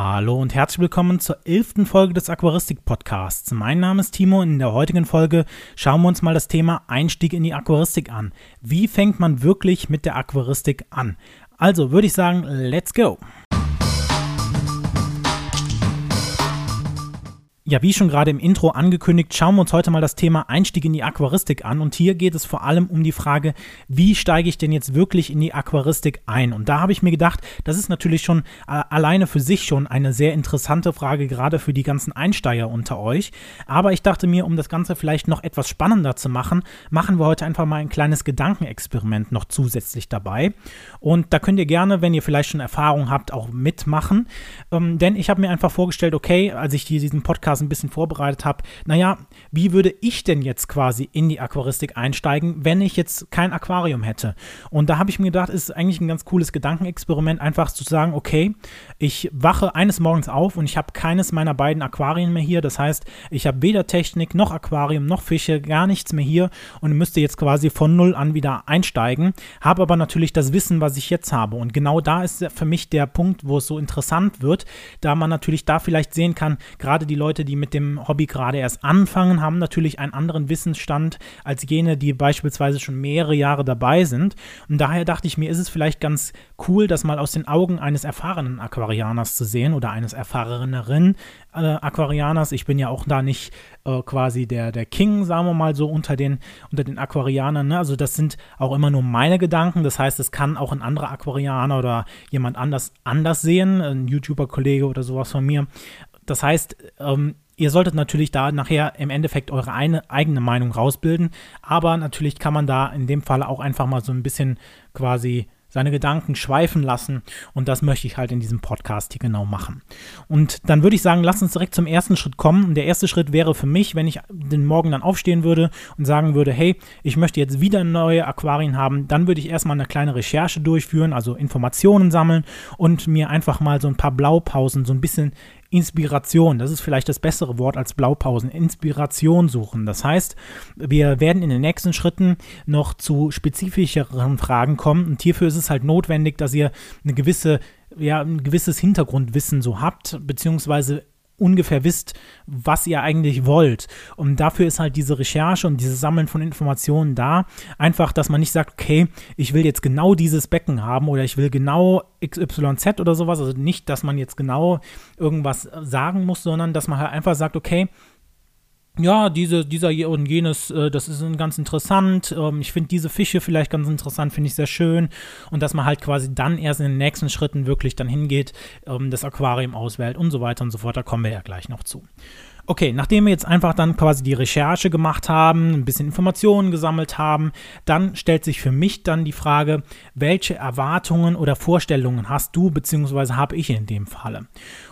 Hallo und herzlich willkommen zur elften Folge des Aquaristik-Podcasts. Mein Name ist Timo und in der heutigen Folge schauen wir uns mal das Thema Einstieg in die Aquaristik an. Wie fängt man wirklich mit der Aquaristik an? Also würde ich sagen, let's go! Ja, wie schon gerade im Intro angekündigt, schauen wir uns heute mal das Thema Einstieg in die Aquaristik an. Und hier geht es vor allem um die Frage, wie steige ich denn jetzt wirklich in die Aquaristik ein? Und da habe ich mir gedacht, das ist natürlich schon äh, alleine für sich schon eine sehr interessante Frage, gerade für die ganzen Einsteiger unter euch. Aber ich dachte mir, um das Ganze vielleicht noch etwas spannender zu machen, machen wir heute einfach mal ein kleines Gedankenexperiment noch zusätzlich dabei. Und da könnt ihr gerne, wenn ihr vielleicht schon Erfahrung habt, auch mitmachen. Ähm, denn ich habe mir einfach vorgestellt, okay, als ich diesen Podcast Podcast ein bisschen vorbereitet habe, naja, wie würde ich denn jetzt quasi in die Aquaristik einsteigen, wenn ich jetzt kein Aquarium hätte? Und da habe ich mir gedacht, ist eigentlich ein ganz cooles Gedankenexperiment, einfach zu sagen, okay, ich wache eines Morgens auf und ich habe keines meiner beiden Aquarien mehr hier. Das heißt, ich habe weder Technik noch Aquarium noch Fische, gar nichts mehr hier und müsste jetzt quasi von null an wieder einsteigen, habe aber natürlich das Wissen, was ich jetzt habe. Und genau da ist für mich der Punkt, wo es so interessant wird, da man natürlich da vielleicht sehen kann, gerade die Leute, die mit dem Hobby gerade erst anfangen, haben natürlich einen anderen Wissensstand als jene, die beispielsweise schon mehrere Jahre dabei sind. Und daher dachte ich mir, ist es vielleicht ganz cool, das mal aus den Augen eines erfahrenen Aquarianers zu sehen oder eines erfahreneren äh, Aquarianers. Ich bin ja auch da nicht äh, quasi der, der King, sagen wir mal so, unter den, unter den Aquarianern. Ne? Also das sind auch immer nur meine Gedanken. Das heißt, es kann auch ein anderer Aquarianer oder jemand anders anders sehen, ein YouTuber-Kollege oder sowas von mir. Das heißt, ähm, ihr solltet natürlich da nachher im Endeffekt eure eine, eigene Meinung rausbilden, aber natürlich kann man da in dem Fall auch einfach mal so ein bisschen quasi seine Gedanken schweifen lassen. Und das möchte ich halt in diesem Podcast hier genau machen. Und dann würde ich sagen, lass uns direkt zum ersten Schritt kommen. Und der erste Schritt wäre für mich, wenn ich den Morgen dann aufstehen würde und sagen würde, hey, ich möchte jetzt wieder neue Aquarien haben, dann würde ich erstmal eine kleine Recherche durchführen, also Informationen sammeln und mir einfach mal so ein paar Blaupausen, so ein bisschen Inspiration, das ist vielleicht das bessere Wort als Blaupausen, Inspiration suchen. Das heißt, wir werden in den nächsten Schritten noch zu spezifischeren Fragen kommen. Und hierfür ist es halt notwendig, dass ihr eine gewisse, ja, ein gewisses Hintergrundwissen so habt, beziehungsweise ungefähr wisst, was ihr eigentlich wollt. Und dafür ist halt diese Recherche und dieses Sammeln von Informationen da. Einfach, dass man nicht sagt, okay, ich will jetzt genau dieses Becken haben oder ich will genau XYZ oder sowas. Also nicht, dass man jetzt genau irgendwas sagen muss, sondern dass man halt einfach sagt, okay, ja, diese, dieser und jenes, äh, das ist ganz interessant. Ähm, ich finde diese Fische vielleicht ganz interessant, finde ich sehr schön. Und dass man halt quasi dann erst in den nächsten Schritten wirklich dann hingeht, ähm, das Aquarium auswählt und so weiter und so fort. Da kommen wir ja gleich noch zu. Okay, nachdem wir jetzt einfach dann quasi die Recherche gemacht haben, ein bisschen Informationen gesammelt haben, dann stellt sich für mich dann die Frage, welche Erwartungen oder Vorstellungen hast du bzw. habe ich in dem Falle?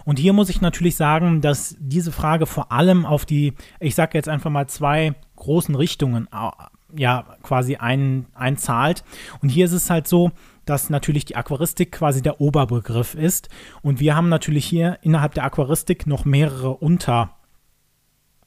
Und hier muss ich natürlich sagen, dass diese Frage vor allem auf die, ich sage jetzt einfach mal zwei großen Richtungen ja quasi ein, einzahlt. Und hier ist es halt so, dass natürlich die Aquaristik quasi der Oberbegriff ist. Und wir haben natürlich hier innerhalb der Aquaristik noch mehrere Unter-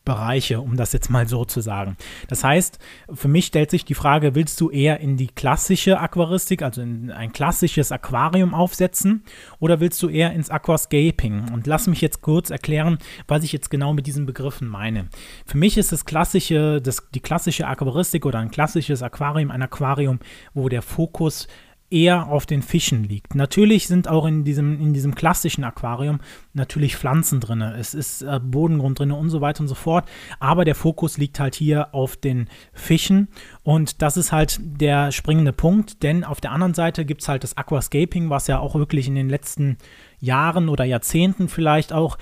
Bereiche, um das jetzt mal so zu sagen. Das heißt, für mich stellt sich die Frage, willst du eher in die klassische Aquaristik, also in ein klassisches Aquarium aufsetzen oder willst du eher ins Aquascaping? Und lass mich jetzt kurz erklären, was ich jetzt genau mit diesen Begriffen meine. Für mich ist das klassische, das, die klassische Aquaristik oder ein klassisches Aquarium ein Aquarium, wo der Fokus eher auf den Fischen liegt. Natürlich sind auch in diesem, in diesem klassischen Aquarium natürlich Pflanzen drin, es ist äh, Bodengrund drin und so weiter und so fort, aber der Fokus liegt halt hier auf den Fischen. Und das ist halt der springende Punkt, denn auf der anderen Seite gibt es halt das Aquascaping, was ja auch wirklich in den letzten Jahren oder Jahrzehnten vielleicht auch,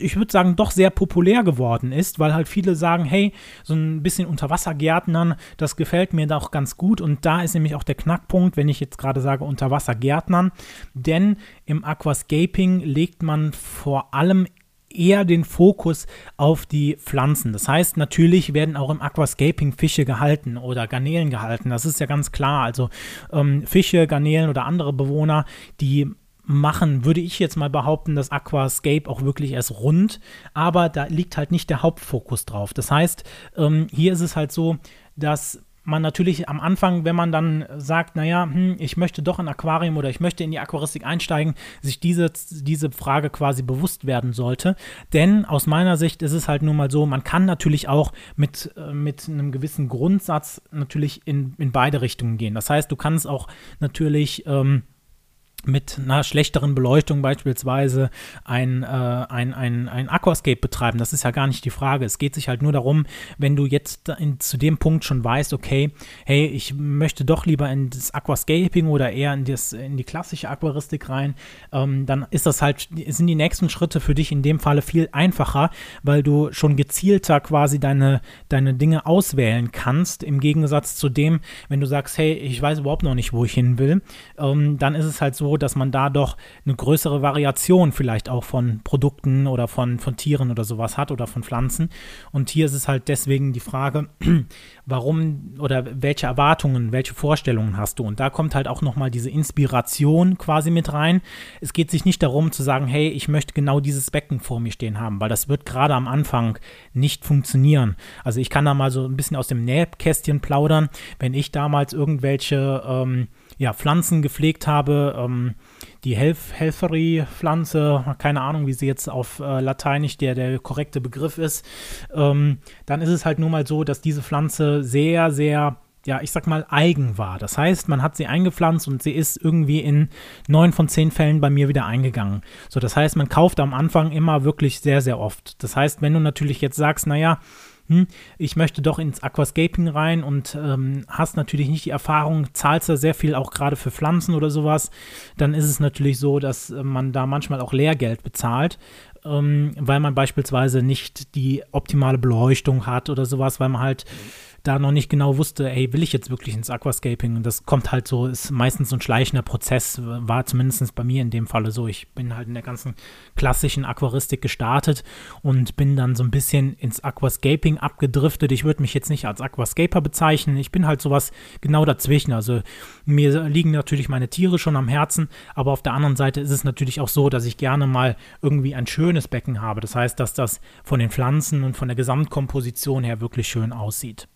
ich würde sagen, doch sehr populär geworden ist, weil halt viele sagen, hey, so ein bisschen Unterwassergärtnern, das gefällt mir doch ganz gut. Und da ist nämlich auch der Knackpunkt, wenn ich jetzt gerade sage Unterwassergärtnern, denn im Aquascaping legt man vor allem eher den Fokus auf die Pflanzen. Das heißt, natürlich werden auch im Aquascaping Fische gehalten oder Garnelen gehalten. Das ist ja ganz klar. Also ähm, Fische, Garnelen oder andere Bewohner, die machen, würde ich jetzt mal behaupten, das Aquascape auch wirklich erst rund, aber da liegt halt nicht der Hauptfokus drauf. Das heißt, ähm, hier ist es halt so, dass man natürlich am Anfang, wenn man dann sagt, naja, hm, ich möchte doch ein Aquarium oder ich möchte in die Aquaristik einsteigen, sich diese, diese Frage quasi bewusst werden sollte. Denn aus meiner Sicht ist es halt nun mal so, man kann natürlich auch mit, äh, mit einem gewissen Grundsatz natürlich in, in beide Richtungen gehen. Das heißt, du kannst auch natürlich ähm, mit einer schlechteren Beleuchtung beispielsweise ein, äh, ein, ein, ein Aquascape betreiben. Das ist ja gar nicht die Frage. Es geht sich halt nur darum, wenn du jetzt in, zu dem Punkt schon weißt, okay, hey, ich möchte doch lieber in das Aquascaping oder eher in, das, in die klassische Aquaristik rein, ähm, dann ist das halt, sind die nächsten Schritte für dich in dem Falle viel einfacher, weil du schon gezielter quasi deine, deine Dinge auswählen kannst, im Gegensatz zu dem, wenn du sagst, hey, ich weiß überhaupt noch nicht, wo ich hin will, ähm, dann ist es halt so, dass man da doch eine größere Variation vielleicht auch von Produkten oder von, von Tieren oder sowas hat oder von Pflanzen. Und hier ist es halt deswegen die Frage, warum oder welche Erwartungen, welche Vorstellungen hast du? Und da kommt halt auch nochmal diese Inspiration quasi mit rein. Es geht sich nicht darum zu sagen, hey, ich möchte genau dieses Becken vor mir stehen haben, weil das wird gerade am Anfang nicht funktionieren. Also ich kann da mal so ein bisschen aus dem Nähkästchen plaudern. Wenn ich damals irgendwelche ähm, ja, Pflanzen gepflegt habe. Ähm, die Helf Helferi-Pflanze, keine Ahnung, wie sie jetzt auf äh, Lateinisch der, der korrekte Begriff ist, ähm, dann ist es halt nur mal so, dass diese Pflanze sehr, sehr ja, ich sag mal, eigen war. Das heißt, man hat sie eingepflanzt und sie ist irgendwie in neun von zehn Fällen bei mir wieder eingegangen. So, das heißt, man kauft am Anfang immer wirklich sehr, sehr oft. Das heißt, wenn du natürlich jetzt sagst, naja, hm, ich möchte doch ins Aquascaping rein und ähm, hast natürlich nicht die Erfahrung, zahlst da sehr viel auch gerade für Pflanzen oder sowas, dann ist es natürlich so, dass äh, man da manchmal auch Lehrgeld bezahlt, ähm, weil man beispielsweise nicht die optimale Beleuchtung hat oder sowas, weil man halt da noch nicht genau wusste, ey, will ich jetzt wirklich ins Aquascaping? Und das kommt halt so, ist meistens so ein schleichender Prozess, war zumindest bei mir in dem Falle so. Ich bin halt in der ganzen klassischen Aquaristik gestartet und bin dann so ein bisschen ins Aquascaping abgedriftet. Ich würde mich jetzt nicht als Aquascaper bezeichnen. Ich bin halt sowas genau dazwischen. Also mir liegen natürlich meine Tiere schon am Herzen, aber auf der anderen Seite ist es natürlich auch so, dass ich gerne mal irgendwie ein schönes Becken habe. Das heißt, dass das von den Pflanzen und von der Gesamtkomposition her wirklich schön aussieht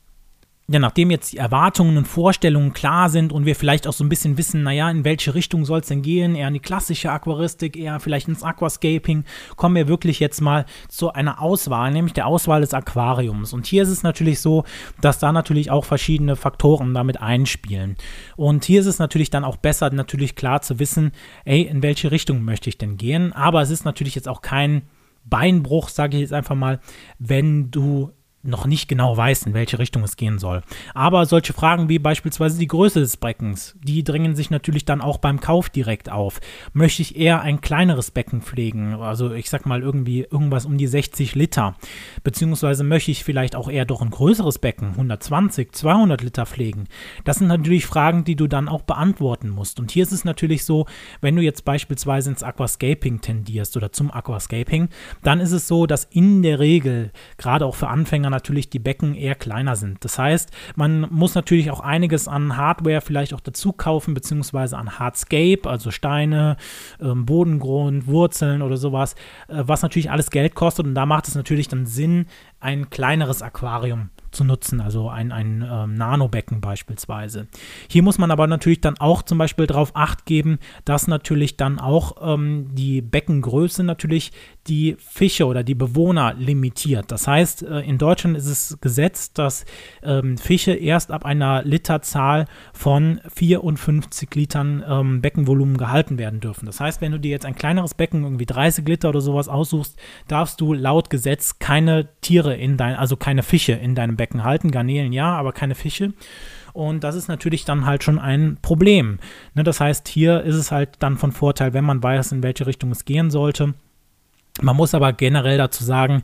ja, nachdem jetzt die Erwartungen und Vorstellungen klar sind und wir vielleicht auch so ein bisschen wissen, naja, in welche Richtung soll es denn gehen, eher in die klassische Aquaristik, eher vielleicht ins Aquascaping, kommen wir wirklich jetzt mal zu einer Auswahl, nämlich der Auswahl des Aquariums. Und hier ist es natürlich so, dass da natürlich auch verschiedene Faktoren damit einspielen. Und hier ist es natürlich dann auch besser, natürlich klar zu wissen, ey, in welche Richtung möchte ich denn gehen. Aber es ist natürlich jetzt auch kein Beinbruch, sage ich jetzt einfach mal, wenn du noch nicht genau weiß, in welche Richtung es gehen soll. Aber solche Fragen wie beispielsweise die Größe des Beckens, die drängen sich natürlich dann auch beim Kauf direkt auf. Möchte ich eher ein kleineres Becken pflegen, also ich sag mal irgendwie irgendwas um die 60 Liter, beziehungsweise möchte ich vielleicht auch eher doch ein größeres Becken, 120, 200 Liter pflegen. Das sind natürlich Fragen, die du dann auch beantworten musst. Und hier ist es natürlich so, wenn du jetzt beispielsweise ins Aquascaping tendierst oder zum Aquascaping, dann ist es so, dass in der Regel, gerade auch für Anfänger, natürlich die Becken eher kleiner sind. Das heißt, man muss natürlich auch einiges an Hardware vielleicht auch dazu kaufen, beziehungsweise an Hardscape, also Steine, ähm, Bodengrund, Wurzeln oder sowas, äh, was natürlich alles Geld kostet. Und da macht es natürlich dann Sinn, ein kleineres Aquarium zu nutzen, also ein, ein ähm, Nanobecken beispielsweise. Hier muss man aber natürlich dann auch zum Beispiel darauf acht geben, dass natürlich dann auch ähm, die Beckengröße natürlich die Fische oder die Bewohner limitiert. Das heißt, äh, in Deutschland ist es gesetzt, dass ähm, Fische erst ab einer Literzahl von 54 Litern ähm, Beckenvolumen gehalten werden dürfen. Das heißt, wenn du dir jetzt ein kleineres Becken, irgendwie 30 Liter oder sowas aussuchst, darfst du laut Gesetz keine Tiere in dein, also keine Fische in deinem Becken halten. Garnelen ja, aber keine Fische. Und das ist natürlich dann halt schon ein Problem. Ne, das heißt, hier ist es halt dann von Vorteil, wenn man weiß, in welche Richtung es gehen sollte man muss aber generell dazu sagen,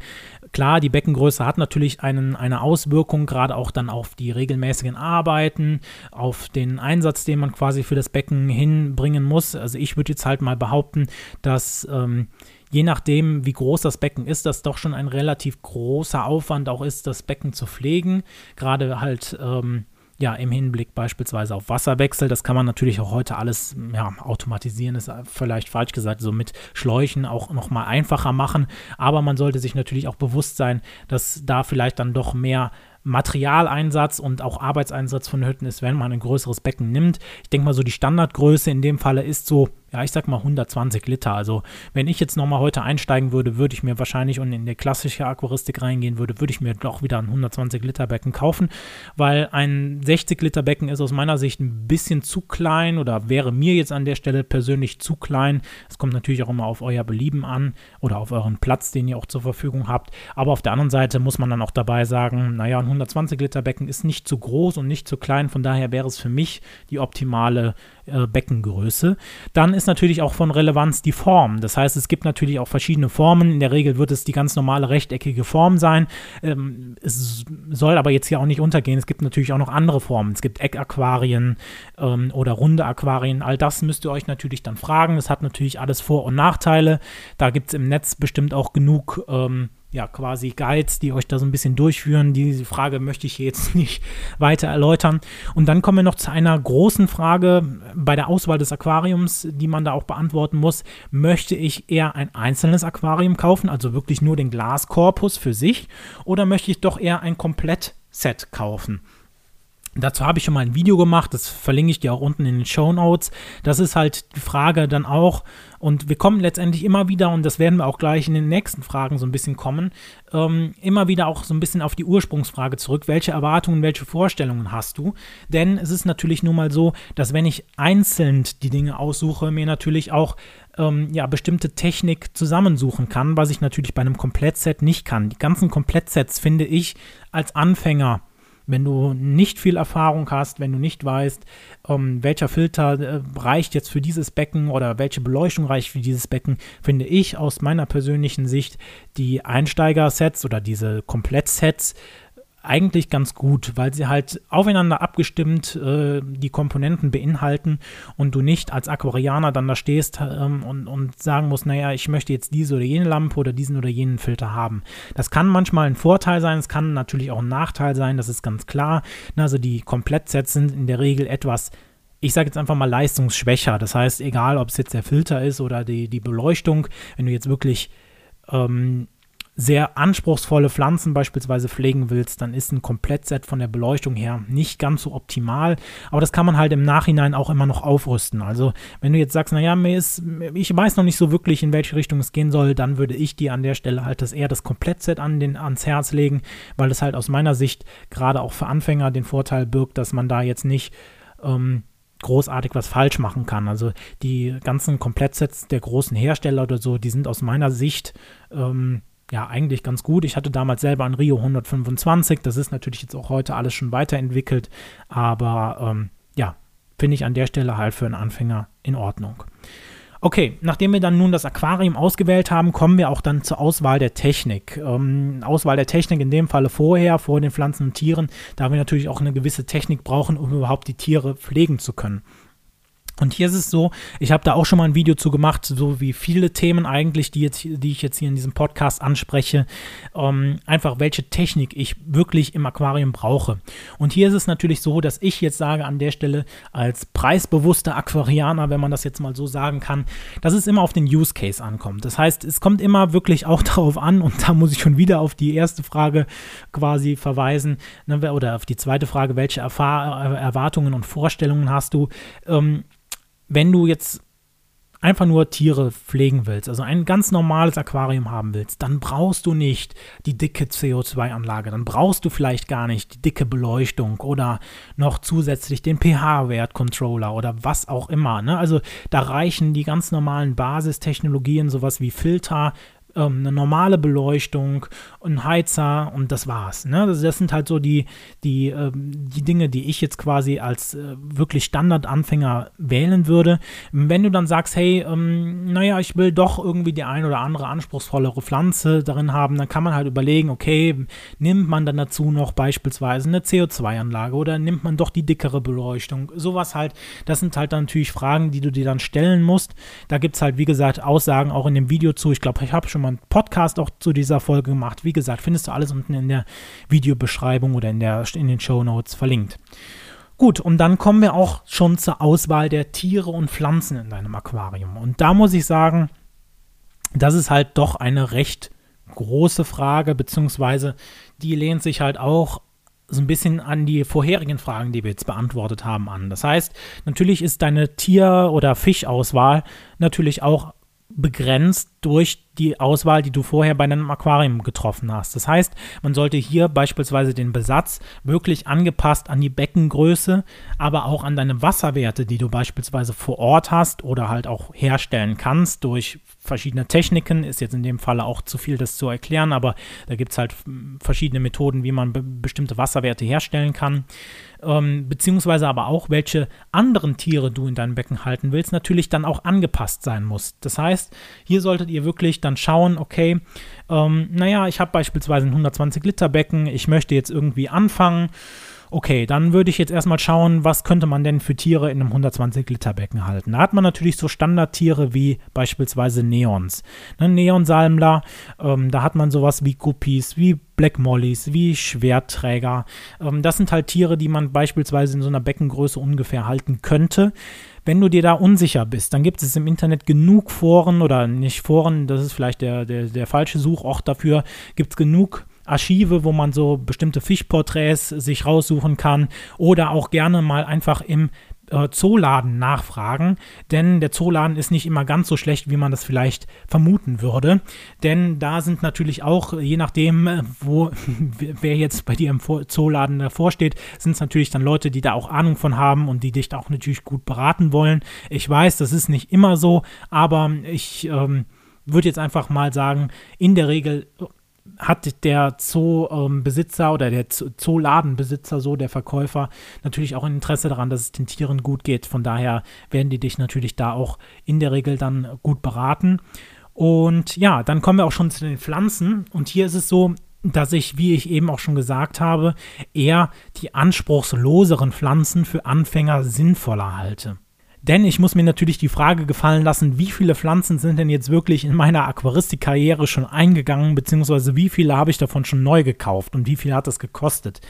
klar, die Beckengröße hat natürlich einen, eine Auswirkung, gerade auch dann auf die regelmäßigen Arbeiten, auf den Einsatz, den man quasi für das Becken hinbringen muss. Also ich würde jetzt halt mal behaupten, dass ähm, je nachdem, wie groß das Becken ist, das doch schon ein relativ großer Aufwand auch ist, das Becken zu pflegen. Gerade halt ähm, ja, im Hinblick beispielsweise auf Wasserwechsel. Das kann man natürlich auch heute alles ja, automatisieren, ist vielleicht falsch gesagt, so mit Schläuchen auch nochmal einfacher machen. Aber man sollte sich natürlich auch bewusst sein, dass da vielleicht dann doch mehr Materialeinsatz und auch Arbeitseinsatz vonnöten ist, wenn man ein größeres Becken nimmt. Ich denke mal so, die Standardgröße in dem Falle ist so ja, ich sag mal 120 Liter. Also, wenn ich jetzt nochmal heute einsteigen würde, würde ich mir wahrscheinlich und in die klassische Aquaristik reingehen würde, würde ich mir doch wieder ein 120 Liter Becken kaufen, weil ein 60 Liter Becken ist aus meiner Sicht ein bisschen zu klein oder wäre mir jetzt an der Stelle persönlich zu klein. Es kommt natürlich auch immer auf euer Belieben an oder auf euren Platz, den ihr auch zur Verfügung habt. Aber auf der anderen Seite muss man dann auch dabei sagen, naja, ein 120 Liter Becken ist nicht zu groß und nicht zu klein. Von daher wäre es für mich die optimale äh, Beckengröße. Dann ist natürlich auch von Relevanz die Form. Das heißt, es gibt natürlich auch verschiedene Formen. In der Regel wird es die ganz normale rechteckige Form sein. Ähm, es soll aber jetzt hier auch nicht untergehen. Es gibt natürlich auch noch andere Formen. Es gibt Eckaquarien ähm, oder runde Aquarien. All das müsst ihr euch natürlich dann fragen. Es hat natürlich alles Vor- und Nachteile. Da gibt es im Netz bestimmt auch genug ähm, ja, quasi Guides, die euch da so ein bisschen durchführen. Diese Frage möchte ich jetzt nicht weiter erläutern. Und dann kommen wir noch zu einer großen Frage bei der Auswahl des Aquariums, die man da auch beantworten muss. Möchte ich eher ein einzelnes Aquarium kaufen, also wirklich nur den Glaskorpus für sich, oder möchte ich doch eher ein Komplettset kaufen? Dazu habe ich schon mal ein Video gemacht, das verlinke ich dir auch unten in den Show Notes. Das ist halt die Frage dann auch, und wir kommen letztendlich immer wieder, und das werden wir auch gleich in den nächsten Fragen so ein bisschen kommen, ähm, immer wieder auch so ein bisschen auf die Ursprungsfrage zurück. Welche Erwartungen, welche Vorstellungen hast du? Denn es ist natürlich nun mal so, dass wenn ich einzeln die Dinge aussuche, mir natürlich auch ähm, ja, bestimmte Technik zusammensuchen kann, was ich natürlich bei einem Komplettset nicht kann. Die ganzen Komplettsets finde ich als Anfänger wenn du nicht viel Erfahrung hast, wenn du nicht weißt, ähm, welcher Filter äh, reicht jetzt für dieses Becken oder welche Beleuchtung reicht für dieses Becken, finde ich aus meiner persönlichen Sicht die Einsteiger-Sets oder diese Komplettsets eigentlich ganz gut, weil sie halt aufeinander abgestimmt äh, die Komponenten beinhalten und du nicht als Aquarianer dann da stehst ähm, und, und sagen musst, naja, ich möchte jetzt diese oder jene Lampe oder diesen oder jenen Filter haben. Das kann manchmal ein Vorteil sein, es kann natürlich auch ein Nachteil sein, das ist ganz klar. Also die Komplettsets sind in der Regel etwas ich sage jetzt einfach mal leistungsschwächer. Das heißt, egal ob es jetzt der Filter ist oder die, die Beleuchtung, wenn du jetzt wirklich ähm, sehr anspruchsvolle Pflanzen beispielsweise pflegen willst, dann ist ein Komplettset von der Beleuchtung her nicht ganz so optimal. Aber das kann man halt im Nachhinein auch immer noch aufrüsten. Also wenn du jetzt sagst, naja, mir ist, ich weiß noch nicht so wirklich, in welche Richtung es gehen soll, dann würde ich dir an der Stelle halt das eher das Komplettset an den, ans Herz legen, weil es halt aus meiner Sicht gerade auch für Anfänger den Vorteil birgt, dass man da jetzt nicht ähm, großartig was falsch machen kann. Also die ganzen Komplettsets der großen Hersteller oder so, die sind aus meiner Sicht ähm, ja, eigentlich ganz gut. Ich hatte damals selber ein Rio 125. Das ist natürlich jetzt auch heute alles schon weiterentwickelt. Aber ähm, ja, finde ich an der Stelle halt für einen Anfänger in Ordnung. Okay, nachdem wir dann nun das Aquarium ausgewählt haben, kommen wir auch dann zur Auswahl der Technik. Ähm, Auswahl der Technik in dem Falle vorher, vor den Pflanzen und Tieren, da wir natürlich auch eine gewisse Technik brauchen, um überhaupt die Tiere pflegen zu können. Und hier ist es so, ich habe da auch schon mal ein Video zu gemacht, so wie viele Themen eigentlich, die, jetzt, die ich jetzt hier in diesem Podcast anspreche, ähm, einfach welche Technik ich wirklich im Aquarium brauche. Und hier ist es natürlich so, dass ich jetzt sage an der Stelle als preisbewusster Aquarianer, wenn man das jetzt mal so sagen kann, dass es immer auf den Use Case ankommt. Das heißt, es kommt immer wirklich auch darauf an, und da muss ich schon wieder auf die erste Frage quasi verweisen, ne, oder auf die zweite Frage, welche Erfahr Erwartungen und Vorstellungen hast du? Ähm, wenn du jetzt einfach nur Tiere pflegen willst, also ein ganz normales Aquarium haben willst, dann brauchst du nicht die dicke CO2-Anlage, dann brauchst du vielleicht gar nicht die dicke Beleuchtung oder noch zusätzlich den pH-Wert-Controller oder was auch immer. Ne? Also da reichen die ganz normalen Basistechnologien, sowas wie Filter, ähm, eine normale Beleuchtung, ein Heizer und das war's. Ne? Also das sind halt so die, die, ähm, die Dinge, die ich jetzt quasi als äh, wirklich Standardanfänger wählen würde. Wenn du dann sagst, hey, ähm, naja, ich will doch irgendwie die ein oder andere anspruchsvollere Pflanze darin haben, dann kann man halt überlegen, okay, nimmt man dann dazu noch beispielsweise eine CO2-Anlage oder nimmt man doch die dickere Beleuchtung? Sowas halt, das sind halt dann natürlich Fragen, die du dir dann stellen musst. Da gibt es halt, wie gesagt, Aussagen auch in dem Video zu. Ich glaube, ich habe schon mal einen Podcast auch zu dieser Folge gemacht. Wie gesagt, findest du alles unten in der Videobeschreibung oder in, der, in den Show Notes verlinkt. Gut, und dann kommen wir auch schon zur Auswahl der Tiere und Pflanzen in deinem Aquarium. Und da muss ich sagen, das ist halt doch eine recht große Frage, beziehungsweise die lehnt sich halt auch so ein bisschen an die vorherigen Fragen, die wir jetzt beantwortet haben, an. Das heißt, natürlich ist deine Tier- oder Fischauswahl natürlich auch begrenzt durch die Auswahl, die du vorher bei einem Aquarium getroffen hast. Das heißt, man sollte hier beispielsweise den Besatz wirklich angepasst an die Beckengröße, aber auch an deine Wasserwerte, die du beispielsweise vor Ort hast oder halt auch herstellen kannst durch verschiedene Techniken. Ist jetzt in dem Falle auch zu viel, das zu erklären, aber da gibt es halt verschiedene Methoden, wie man be bestimmte Wasserwerte herstellen kann. Ähm, beziehungsweise aber auch, welche anderen Tiere du in deinem Becken halten willst, natürlich dann auch angepasst sein muss. Das heißt, hier solltet ihr wirklich dann schauen, okay, ähm, naja, ich habe beispielsweise ein 120 Liter Becken, ich möchte jetzt irgendwie anfangen Okay, dann würde ich jetzt erstmal schauen, was könnte man denn für Tiere in einem 120-Liter-Becken halten. Da hat man natürlich so Standardtiere wie beispielsweise Neons. Ne, Neonsalmler, ähm, da hat man sowas wie Guppies, wie Black Mollies, wie Schwertträger. Ähm, das sind halt Tiere, die man beispielsweise in so einer Beckengröße ungefähr halten könnte. Wenn du dir da unsicher bist, dann gibt es im Internet genug Foren oder nicht Foren, das ist vielleicht der, der, der falsche Suchort dafür, gibt es genug Archive, wo man so bestimmte Fischporträts sich raussuchen kann oder auch gerne mal einfach im äh, Zooladen nachfragen, denn der Zooladen ist nicht immer ganz so schlecht, wie man das vielleicht vermuten würde, denn da sind natürlich auch, je nachdem, äh, wo, wer jetzt bei dir im Zooladen davor steht, sind es natürlich dann Leute, die da auch Ahnung von haben und die dich da auch natürlich gut beraten wollen. Ich weiß, das ist nicht immer so, aber ich ähm, würde jetzt einfach mal sagen, in der Regel hat der Zoobesitzer oder der Zooladenbesitzer, so der Verkäufer, natürlich auch ein Interesse daran, dass es den Tieren gut geht. Von daher werden die dich natürlich da auch in der Regel dann gut beraten. Und ja, dann kommen wir auch schon zu den Pflanzen. Und hier ist es so, dass ich, wie ich eben auch schon gesagt habe, eher die anspruchsloseren Pflanzen für Anfänger sinnvoller halte. Denn ich muss mir natürlich die Frage gefallen lassen, wie viele Pflanzen sind denn jetzt wirklich in meiner Aquaristik-Karriere schon eingegangen, beziehungsweise wie viele habe ich davon schon neu gekauft und wie viel hat das gekostet?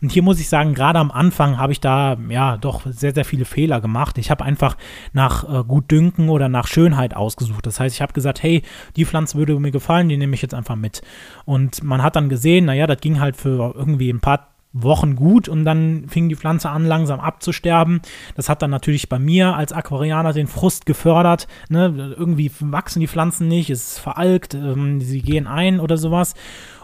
Und hier muss ich sagen, gerade am Anfang habe ich da ja doch sehr, sehr viele Fehler gemacht. Ich habe einfach nach äh, Gutdünken oder nach Schönheit ausgesucht. Das heißt, ich habe gesagt, hey, die Pflanze würde mir gefallen, die nehme ich jetzt einfach mit. Und man hat dann gesehen, naja, das ging halt für irgendwie ein paar Wochen gut und dann fing die Pflanze an, langsam abzusterben. Das hat dann natürlich bei mir als Aquarianer den Frust gefördert. Ne? Irgendwie wachsen die Pflanzen nicht, es ist veralkt, ähm, sie gehen ein oder sowas.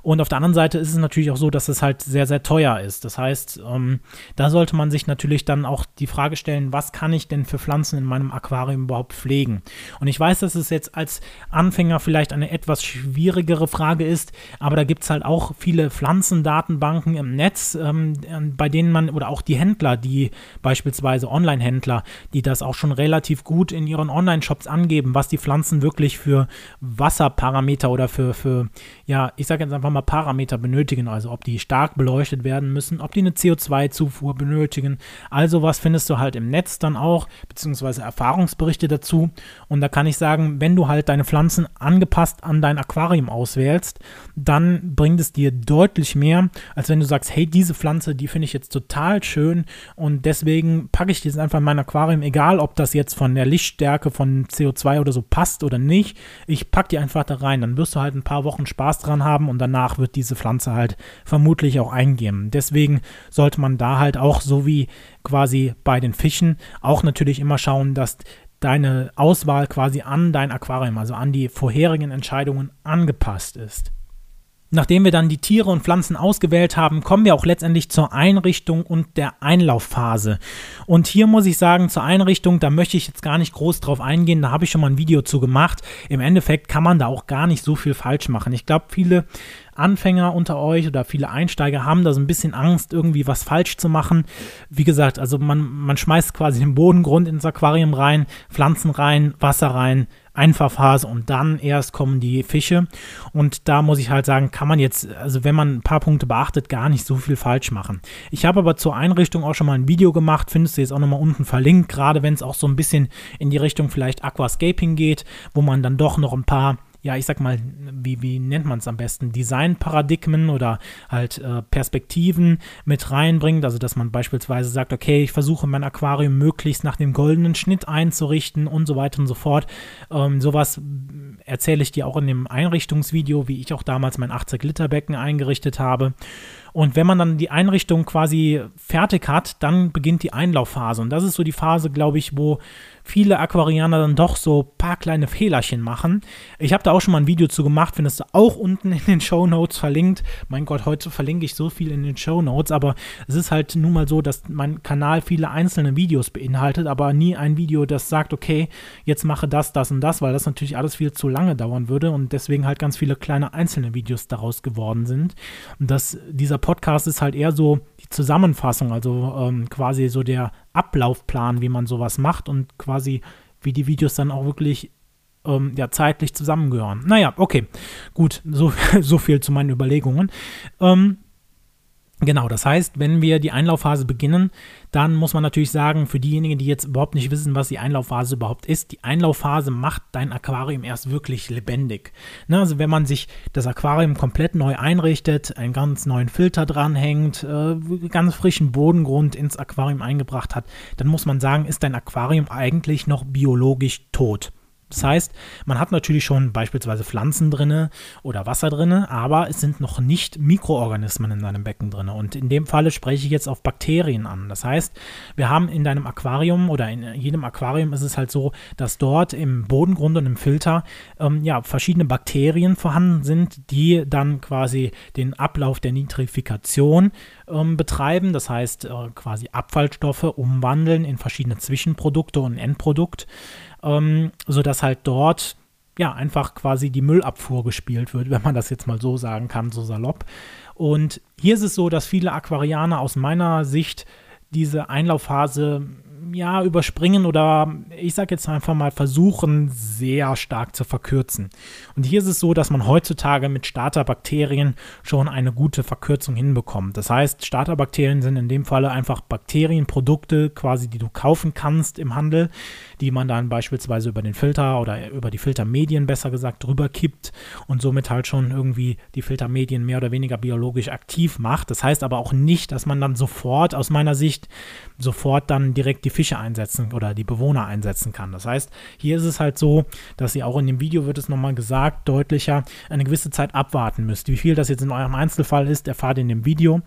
Und auf der anderen Seite ist es natürlich auch so, dass es halt sehr, sehr teuer ist. Das heißt, ähm, da sollte man sich natürlich dann auch die Frage stellen, was kann ich denn für Pflanzen in meinem Aquarium überhaupt pflegen? Und ich weiß, dass es jetzt als Anfänger vielleicht eine etwas schwierigere Frage ist, aber da gibt es halt auch viele Pflanzendatenbanken im Netz, ähm, bei denen man, oder auch die Händler, die beispielsweise Online-Händler, die das auch schon relativ gut in ihren Online-Shops angeben, was die Pflanzen wirklich für Wasserparameter oder für, für ja, ich sage jetzt einfach mal Parameter benötigen, also ob die stark beleuchtet werden müssen, ob die eine CO2-Zufuhr benötigen. Also was findest du halt im Netz dann auch, beziehungsweise Erfahrungsberichte dazu. Und da kann ich sagen, wenn du halt deine Pflanzen angepasst an dein Aquarium auswählst, dann bringt es dir deutlich mehr, als wenn du sagst, hey, diese Pflanze, die finde ich jetzt total schön und deswegen packe ich die jetzt einfach in mein Aquarium, egal ob das jetzt von der Lichtstärke von CO2 oder so passt oder nicht. Ich packe die einfach da rein. Dann wirst du halt ein paar Wochen Spaß dran haben und danach danach wird diese Pflanze halt vermutlich auch eingehen. Deswegen sollte man da halt auch so wie quasi bei den Fischen auch natürlich immer schauen, dass deine Auswahl quasi an dein Aquarium, also an die vorherigen Entscheidungen angepasst ist. Nachdem wir dann die Tiere und Pflanzen ausgewählt haben, kommen wir auch letztendlich zur Einrichtung und der Einlaufphase. Und hier muss ich sagen, zur Einrichtung, da möchte ich jetzt gar nicht groß drauf eingehen, da habe ich schon mal ein Video zu gemacht. Im Endeffekt kann man da auch gar nicht so viel falsch machen. Ich glaube, viele Anfänger unter euch oder viele Einsteiger haben da so ein bisschen Angst, irgendwie was falsch zu machen. Wie gesagt, also man, man schmeißt quasi den Bodengrund ins Aquarium rein, Pflanzen rein, Wasser rein, Einfahrphase und dann erst kommen die Fische. Und da muss ich halt sagen, kann man jetzt, also wenn man ein paar Punkte beachtet, gar nicht so viel falsch machen. Ich habe aber zur Einrichtung auch schon mal ein Video gemacht, findest du jetzt auch nochmal unten verlinkt, gerade wenn es auch so ein bisschen in die Richtung vielleicht Aquascaping geht, wo man dann doch noch ein paar ja, ich sag mal, wie, wie nennt man es am besten, Designparadigmen oder halt äh, Perspektiven mit reinbringt. Also, dass man beispielsweise sagt, okay, ich versuche mein Aquarium möglichst nach dem goldenen Schnitt einzurichten und so weiter und so fort. Ähm, sowas erzähle ich dir auch in dem Einrichtungsvideo, wie ich auch damals mein 80-Liter-Becken eingerichtet habe. Und wenn man dann die Einrichtung quasi fertig hat, dann beginnt die Einlaufphase. Und das ist so die Phase, glaube ich, wo viele Aquarianer dann doch so ein paar kleine Fehlerchen machen. Ich habe da auch schon mal ein Video zu gemacht, findest du auch unten in den Show Notes verlinkt. Mein Gott, heute verlinke ich so viel in den Show Notes, aber es ist halt nun mal so, dass mein Kanal viele einzelne Videos beinhaltet, aber nie ein Video, das sagt, okay, jetzt mache das, das und das, weil das natürlich alles viel zu lange dauern würde und deswegen halt ganz viele kleine einzelne Videos daraus geworden sind. Und das, dieser Podcast ist halt eher so die Zusammenfassung, also ähm, quasi so der Ablaufplan, wie man sowas macht und quasi wie die Videos dann auch wirklich ähm, ja, zeitlich zusammengehören. Naja, okay, gut, so, so viel zu meinen Überlegungen. Ähm, Genau, das heißt, wenn wir die Einlaufphase beginnen, dann muss man natürlich sagen, für diejenigen, die jetzt überhaupt nicht wissen, was die Einlaufphase überhaupt ist, die Einlaufphase macht dein Aquarium erst wirklich lebendig. Ne, also wenn man sich das Aquarium komplett neu einrichtet, einen ganz neuen Filter dranhängt, äh, ganz frischen Bodengrund ins Aquarium eingebracht hat, dann muss man sagen, ist dein Aquarium eigentlich noch biologisch tot. Das heißt, man hat natürlich schon beispielsweise Pflanzen drinne oder Wasser drinne, aber es sind noch nicht Mikroorganismen in deinem Becken drinne. Und in dem Falle spreche ich jetzt auf Bakterien an. Das heißt, wir haben in deinem Aquarium oder in jedem Aquarium ist es halt so, dass dort im Bodengrund und im Filter ähm, ja verschiedene Bakterien vorhanden sind, die dann quasi den Ablauf der Nitrifikation ähm, betreiben. Das heißt, äh, quasi Abfallstoffe umwandeln in verschiedene Zwischenprodukte und Endprodukt ähm, sodass halt dort ja einfach quasi die Müllabfuhr gespielt wird, wenn man das jetzt mal so sagen kann, so salopp. Und hier ist es so, dass viele Aquarianer aus meiner Sicht diese Einlaufphase ja, überspringen oder ich sage jetzt einfach mal versuchen, sehr stark zu verkürzen. Und hier ist es so, dass man heutzutage mit Starterbakterien schon eine gute Verkürzung hinbekommt. Das heißt, Starterbakterien sind in dem Falle einfach Bakterienprodukte, quasi, die du kaufen kannst im Handel, die man dann beispielsweise über den Filter oder über die Filtermedien besser gesagt drüber kippt und somit halt schon irgendwie die Filtermedien mehr oder weniger biologisch aktiv macht. Das heißt aber auch nicht, dass man dann sofort aus meiner Sicht sofort dann direkt die Fische einsetzen oder die Bewohner einsetzen kann. Das heißt, hier ist es halt so, dass ihr auch in dem Video wird es nochmal gesagt, deutlicher, eine gewisse Zeit abwarten müsst. Wie viel das jetzt in eurem Einzelfall ist, erfahrt ihr in dem Video.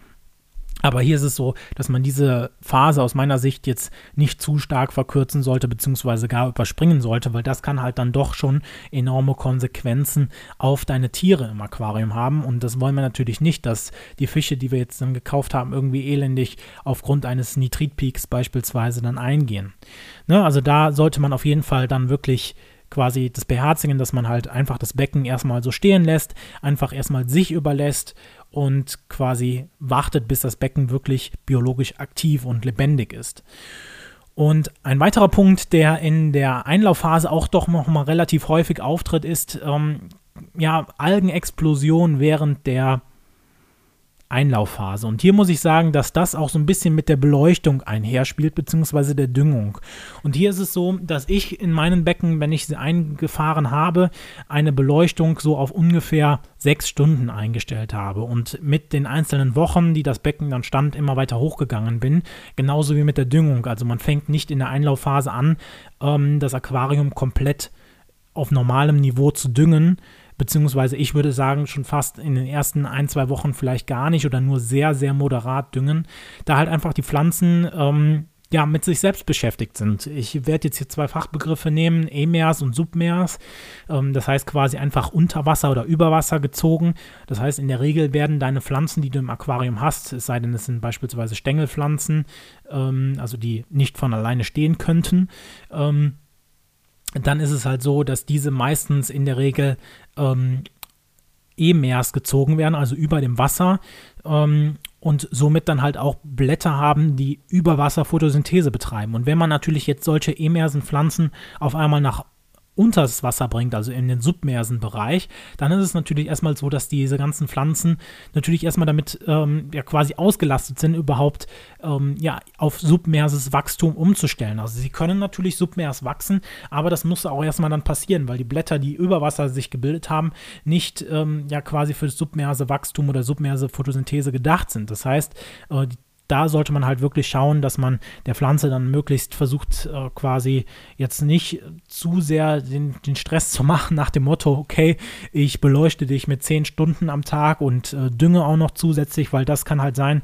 Aber hier ist es so, dass man diese Phase aus meiner Sicht jetzt nicht zu stark verkürzen sollte, beziehungsweise gar überspringen sollte, weil das kann halt dann doch schon enorme Konsequenzen auf deine Tiere im Aquarium haben. Und das wollen wir natürlich nicht, dass die Fische, die wir jetzt dann gekauft haben, irgendwie elendig aufgrund eines Nitritpeaks beispielsweise dann eingehen. Ne? Also da sollte man auf jeden Fall dann wirklich quasi das beherzigen, dass man halt einfach das Becken erstmal so stehen lässt, einfach erstmal sich überlässt und quasi wartet, bis das Becken wirklich biologisch aktiv und lebendig ist. Und ein weiterer Punkt, der in der Einlaufphase auch doch noch mal relativ häufig auftritt, ist ähm, ja Algenexplosion während der Einlaufphase. Und hier muss ich sagen, dass das auch so ein bisschen mit der Beleuchtung einherspielt, beziehungsweise der Düngung. Und hier ist es so, dass ich in meinen Becken, wenn ich sie eingefahren habe, eine Beleuchtung so auf ungefähr sechs Stunden eingestellt habe und mit den einzelnen Wochen, die das Becken dann stand, immer weiter hochgegangen bin. Genauso wie mit der Düngung. Also man fängt nicht in der Einlaufphase an, ähm, das Aquarium komplett auf normalem Niveau zu düngen, beziehungsweise ich würde sagen, schon fast in den ersten ein, zwei Wochen vielleicht gar nicht oder nur sehr, sehr moderat düngen, da halt einfach die Pflanzen ähm, ja, mit sich selbst beschäftigt sind. Ich werde jetzt hier zwei Fachbegriffe nehmen, Emers und Submers. Ähm, das heißt quasi einfach unter Wasser oder über Wasser gezogen. Das heißt, in der Regel werden deine Pflanzen, die du im Aquarium hast, es sei denn, es sind beispielsweise Stängelpflanzen, ähm, also die nicht von alleine stehen könnten, ähm, dann ist es halt so, dass diese meistens in der Regel ähm, E-Meers gezogen werden, also über dem Wasser ähm, und somit dann halt auch Blätter haben, die über Wasser Photosynthese betreiben. Und wenn man natürlich jetzt solche Emersenpflanzen auf einmal nach unter das Wasser bringt, also in den submersen Bereich, dann ist es natürlich erstmal so, dass diese ganzen Pflanzen natürlich erstmal damit ähm, ja quasi ausgelastet sind, überhaupt ähm, ja auf submerses Wachstum umzustellen. Also sie können natürlich submers wachsen, aber das muss auch erstmal dann passieren, weil die Blätter, die über Wasser sich gebildet haben, nicht ähm, ja quasi für das submerse Wachstum oder submerse Photosynthese gedacht sind. Das heißt, äh, die da sollte man halt wirklich schauen, dass man der Pflanze dann möglichst versucht, äh, quasi jetzt nicht zu sehr den, den, Stress zu machen nach dem Motto, okay, ich beleuchte dich mit zehn Stunden am Tag und äh, dünge auch noch zusätzlich, weil das kann halt sein,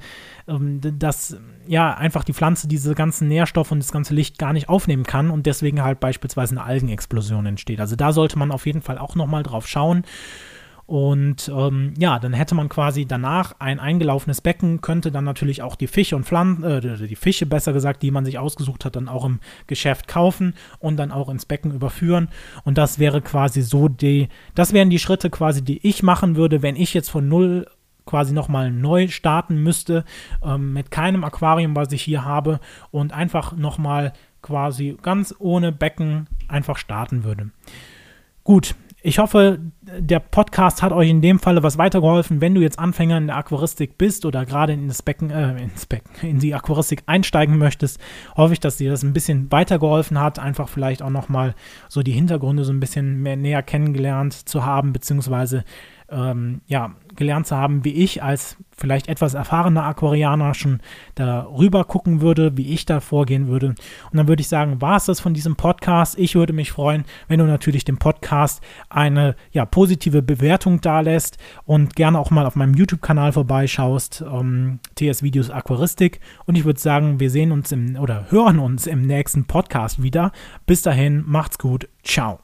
ähm, dass ja einfach die Pflanze diese ganzen Nährstoffe und das ganze Licht gar nicht aufnehmen kann und deswegen halt beispielsweise eine Algenexplosion entsteht. Also da sollte man auf jeden Fall auch nochmal drauf schauen. Und ähm, ja, dann hätte man quasi danach ein eingelaufenes Becken, könnte dann natürlich auch die Fische und Pflanzen, äh, die Fische besser gesagt, die man sich ausgesucht hat, dann auch im Geschäft kaufen und dann auch ins Becken überführen. Und das wäre quasi so die, das wären die Schritte quasi, die ich machen würde, wenn ich jetzt von null quasi nochmal neu starten müsste, ähm, mit keinem Aquarium, was ich hier habe und einfach nochmal quasi ganz ohne Becken einfach starten würde. Gut, ich hoffe, der Podcast hat euch in dem Falle was weitergeholfen. Wenn du jetzt Anfänger in der Aquaristik bist oder gerade in das Becken, äh, ins Becken, in die Aquaristik einsteigen möchtest, hoffe ich, dass dir das ein bisschen weitergeholfen hat. Einfach vielleicht auch nochmal so die Hintergründe so ein bisschen mehr näher kennengelernt zu haben, beziehungsweise ähm, ja, gelernt zu haben, wie ich als vielleicht etwas erfahrener Aquarianer schon darüber gucken würde, wie ich da vorgehen würde. Und dann würde ich sagen, war es das von diesem Podcast. Ich würde mich freuen, wenn du natürlich dem Podcast eine ja, positive Bewertung dalässt und gerne auch mal auf meinem YouTube-Kanal vorbeischaust, ähm, TS Videos Aquaristik. Und ich würde sagen, wir sehen uns im oder hören uns im nächsten Podcast wieder. Bis dahin, macht's gut. Ciao.